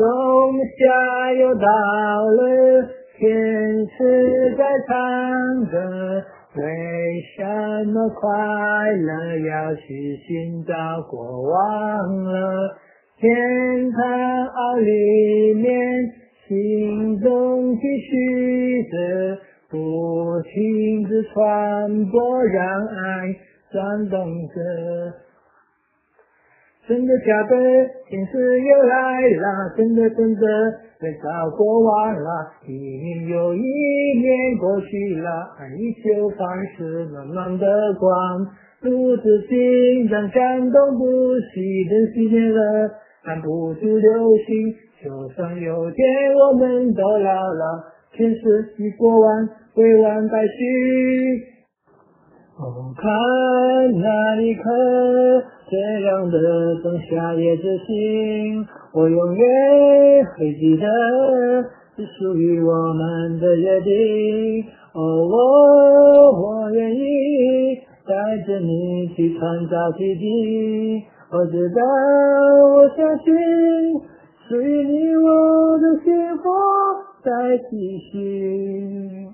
仲夏又到了，天使在唱歌，为什么快乐要去寻找过往了？天堂里面，心中继续着，不停地传播，让爱转动着。真的假的？天使又来了，真的真的，回到过完了。一年又一年过去了，爱依旧放肆暖暖的光，如此紧张感动不息，等时间了，按不住流星。就算有天我们都老了，天使与过完未完待续。哦，看那一刻。这样的仲夏夜之星，我永远会记得，是属于我们的约定。哦，我我愿意带着你去创造奇迹。我知道，我相信，属于你我的幸福在继续。